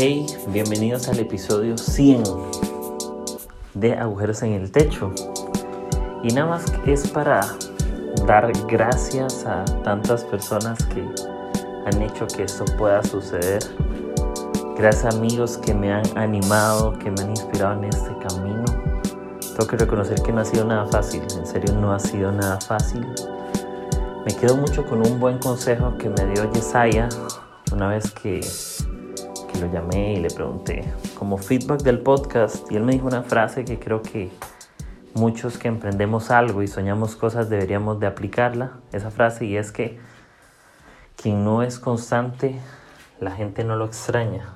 Hey, bienvenidos al episodio 100 de Agujeros en el Techo. Y nada más es para dar gracias a tantas personas que han hecho que esto pueda suceder. Gracias amigos que me han animado, que me han inspirado en este camino. Tengo que reconocer que no ha sido nada fácil, en serio no ha sido nada fácil. Me quedo mucho con un buen consejo que me dio Yesaya una vez que lo llamé y le pregunté como feedback del podcast y él me dijo una frase que creo que muchos que emprendemos algo y soñamos cosas deberíamos de aplicarla, esa frase y es que quien no es constante, la gente no lo extraña.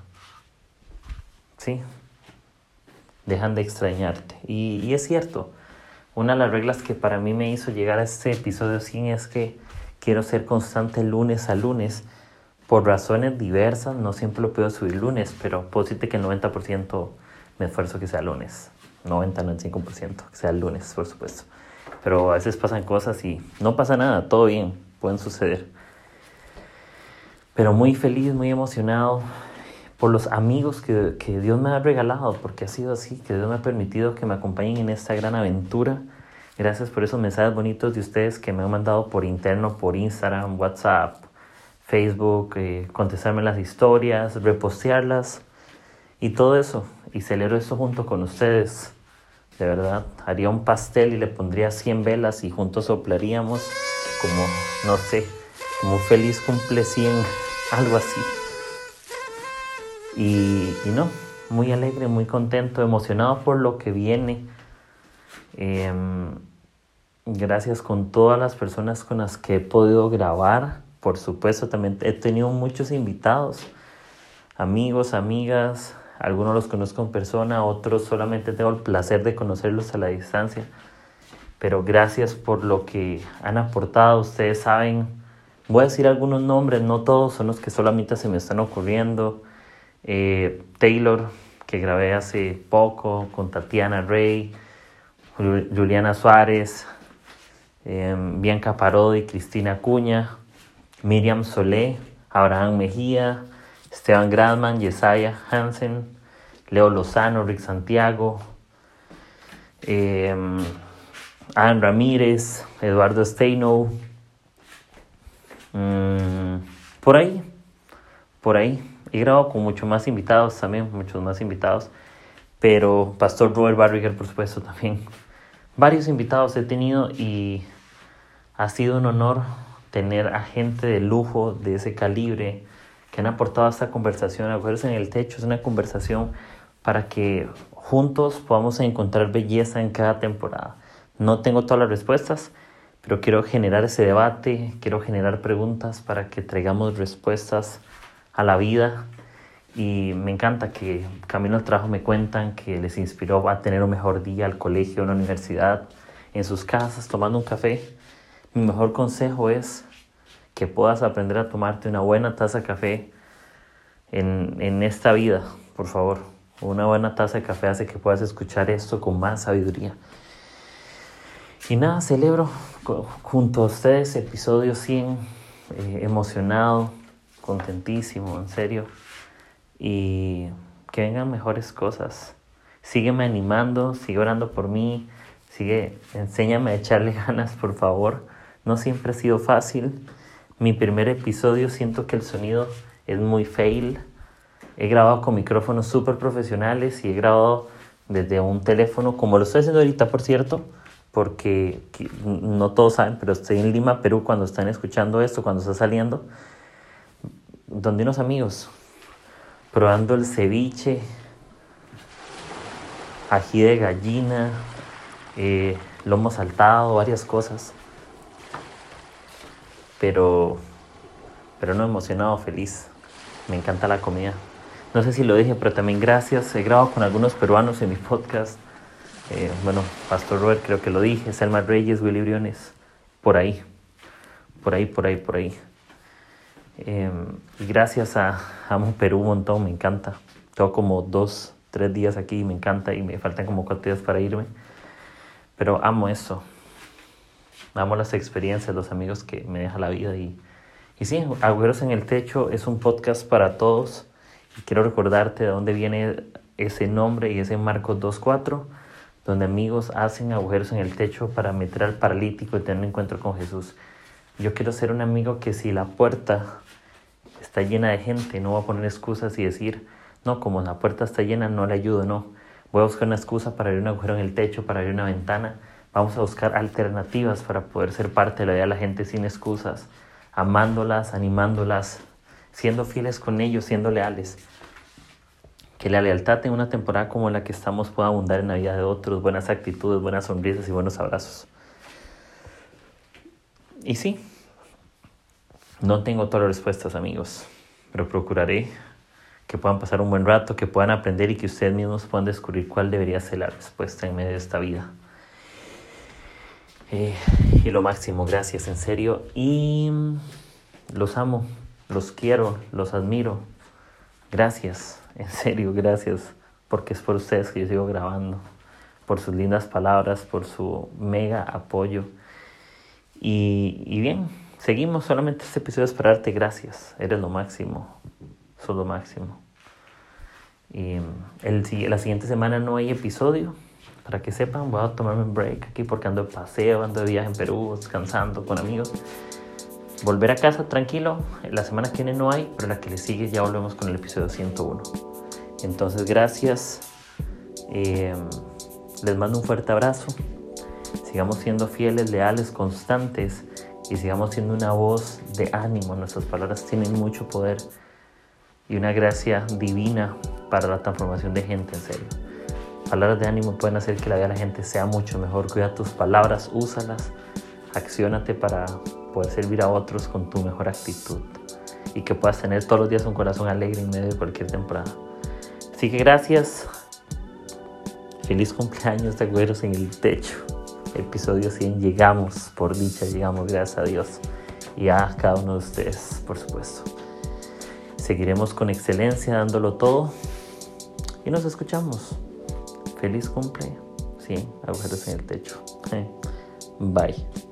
¿Sí? Dejan de extrañarte. Y, y es cierto, una de las reglas que para mí me hizo llegar a este episodio 100 es que quiero ser constante lunes a lunes por razones diversas, no siempre lo puedo subir lunes, pero puedo que el 90% me esfuerzo que sea lunes. 90-95% que sea lunes, por supuesto. Pero a veces pasan cosas y no pasa nada, todo bien, pueden suceder. Pero muy feliz, muy emocionado por los amigos que, que Dios me ha regalado, porque ha sido así, que Dios me ha permitido que me acompañen en esta gran aventura. Gracias por esos mensajes bonitos de ustedes que me han mandado por interno, por Instagram, WhatsApp, Facebook, eh, contestarme las historias, repostearlas y todo eso. Y celebro eso junto con ustedes. De verdad, haría un pastel y le pondría 100 velas y juntos soplaríamos como, no sé, como feliz cumple 100, algo así. Y, no, muy alegre, muy contento, emocionado por lo que viene. Em, gracias con todas las personas con las que he podido grabar por supuesto, también he tenido muchos invitados, amigos, amigas, algunos los conozco en persona, otros solamente tengo el placer de conocerlos a la distancia. Pero gracias por lo que han aportado, ustedes saben, voy a decir algunos nombres, no todos son los que solamente se me están ocurriendo. Eh, Taylor, que grabé hace poco, con Tatiana Rey, Juliana Suárez, eh, Bianca Parodi, Cristina Cuña, Miriam Solé, Abraham Mejía, Esteban Gradman, Yesaya Hansen, Leo Lozano, Rick Santiago, eh, Ramírez, Eduardo Steino, mm, por ahí, por ahí. He grabado con muchos más invitados también, muchos más invitados, pero Pastor Robert Barriger, por supuesto, también. Varios invitados he tenido y ha sido un honor tener a gente de lujo de ese calibre que han aportado a esta conversación. Agujeros en el techo es una conversación para que juntos podamos encontrar belleza en cada temporada. No tengo todas las respuestas, pero quiero generar ese debate, quiero generar preguntas para que traigamos respuestas a la vida. Y me encanta que Camino al Trabajo me cuentan que les inspiró a tener un mejor día al colegio, a la universidad, en sus casas, tomando un café mi mejor consejo es que puedas aprender a tomarte una buena taza de café en, en esta vida, por favor. Una buena taza de café hace que puedas escuchar esto con más sabiduría. Y nada, celebro junto a ustedes episodio 100, eh, emocionado, contentísimo, en serio. Y que vengan mejores cosas. Sígueme animando, sigue orando por mí, sigue, enséñame a echarle ganas, por favor. No siempre ha sido fácil. Mi primer episodio siento que el sonido es muy fail. He grabado con micrófonos súper profesionales y he grabado desde un teléfono, como lo estoy haciendo ahorita, por cierto, porque no todos saben, pero estoy en Lima, Perú, cuando están escuchando esto, cuando está saliendo, donde unos amigos, probando el ceviche, ají de gallina, eh, lomo saltado, varias cosas pero, pero no emocionado, feliz. Me encanta la comida. No sé si lo dije, pero también gracias. He grabado con algunos peruanos en mi podcast. Eh, bueno, Pastor Robert creo que lo dije, Selma Reyes, Willy Briones, por ahí, por ahí, por ahí, por ahí. Em, y gracias a Amo Perú un montón, me encanta. Tengo como dos, tres días aquí y me encanta y me faltan como cuatro días para irme. Pero amo eso, amo las experiencias, los amigos que me deja la vida y, y sí, Agüeros en el Techo es un podcast para todos Quiero recordarte de dónde viene ese nombre y ese Marcos 2.4, donde amigos hacen agujeros en el techo para meter al paralítico y tener un encuentro con Jesús. Yo quiero ser un amigo que si la puerta está llena de gente, no va a poner excusas y decir, no, como la puerta está llena, no le ayudo, no. Voy a buscar una excusa para abrir un agujero en el techo, para abrir una ventana. Vamos a buscar alternativas para poder ser parte de la vida de la gente sin excusas, amándolas, animándolas, siendo fieles con ellos, siendo leales. Que la lealtad en una temporada como la que estamos pueda abundar en la vida de otros, buenas actitudes, buenas sonrisas y buenos abrazos. Y sí, no tengo todas las respuestas amigos, pero procuraré que puedan pasar un buen rato, que puedan aprender y que ustedes mismos puedan descubrir cuál debería ser la respuesta en medio de esta vida. Eh, y lo máximo, gracias, en serio. Y los amo, los quiero, los admiro. Gracias, en serio, gracias, porque es por ustedes que yo sigo grabando, por sus lindas palabras, por su mega apoyo. Y, bien, seguimos solamente este episodio es para darte gracias, eres lo máximo, sos lo máximo. Y el, la siguiente semana no hay episodio, para que sepan, voy a tomarme un break aquí porque ando de paseo, ando de viaje en Perú, descansando con amigos volver a casa tranquilo. La semana que viene no hay, pero la que le sigue ya volvemos con el episodio 101. Entonces, gracias. Eh, les mando un fuerte abrazo. Sigamos siendo fieles, leales, constantes y sigamos siendo una voz de ánimo. Nuestras palabras tienen mucho poder y una gracia divina para la transformación de gente, en serio. Palabras de ánimo pueden hacer que la vida de la gente sea mucho mejor. Cuida tus palabras, úsalas, acciónate para poder servir a otros con tu mejor actitud y que puedas tener todos los días un corazón alegre en medio de cualquier temporada. Así que gracias. Feliz cumpleaños de Güeros en el Techo. Episodio 100. Llegamos, por dicha, llegamos, gracias a Dios. Y a cada uno de ustedes, por supuesto. Seguiremos con excelencia, dándolo todo. Y nos escuchamos. Feliz cumple. Sí, agujeros en el techo. Bye.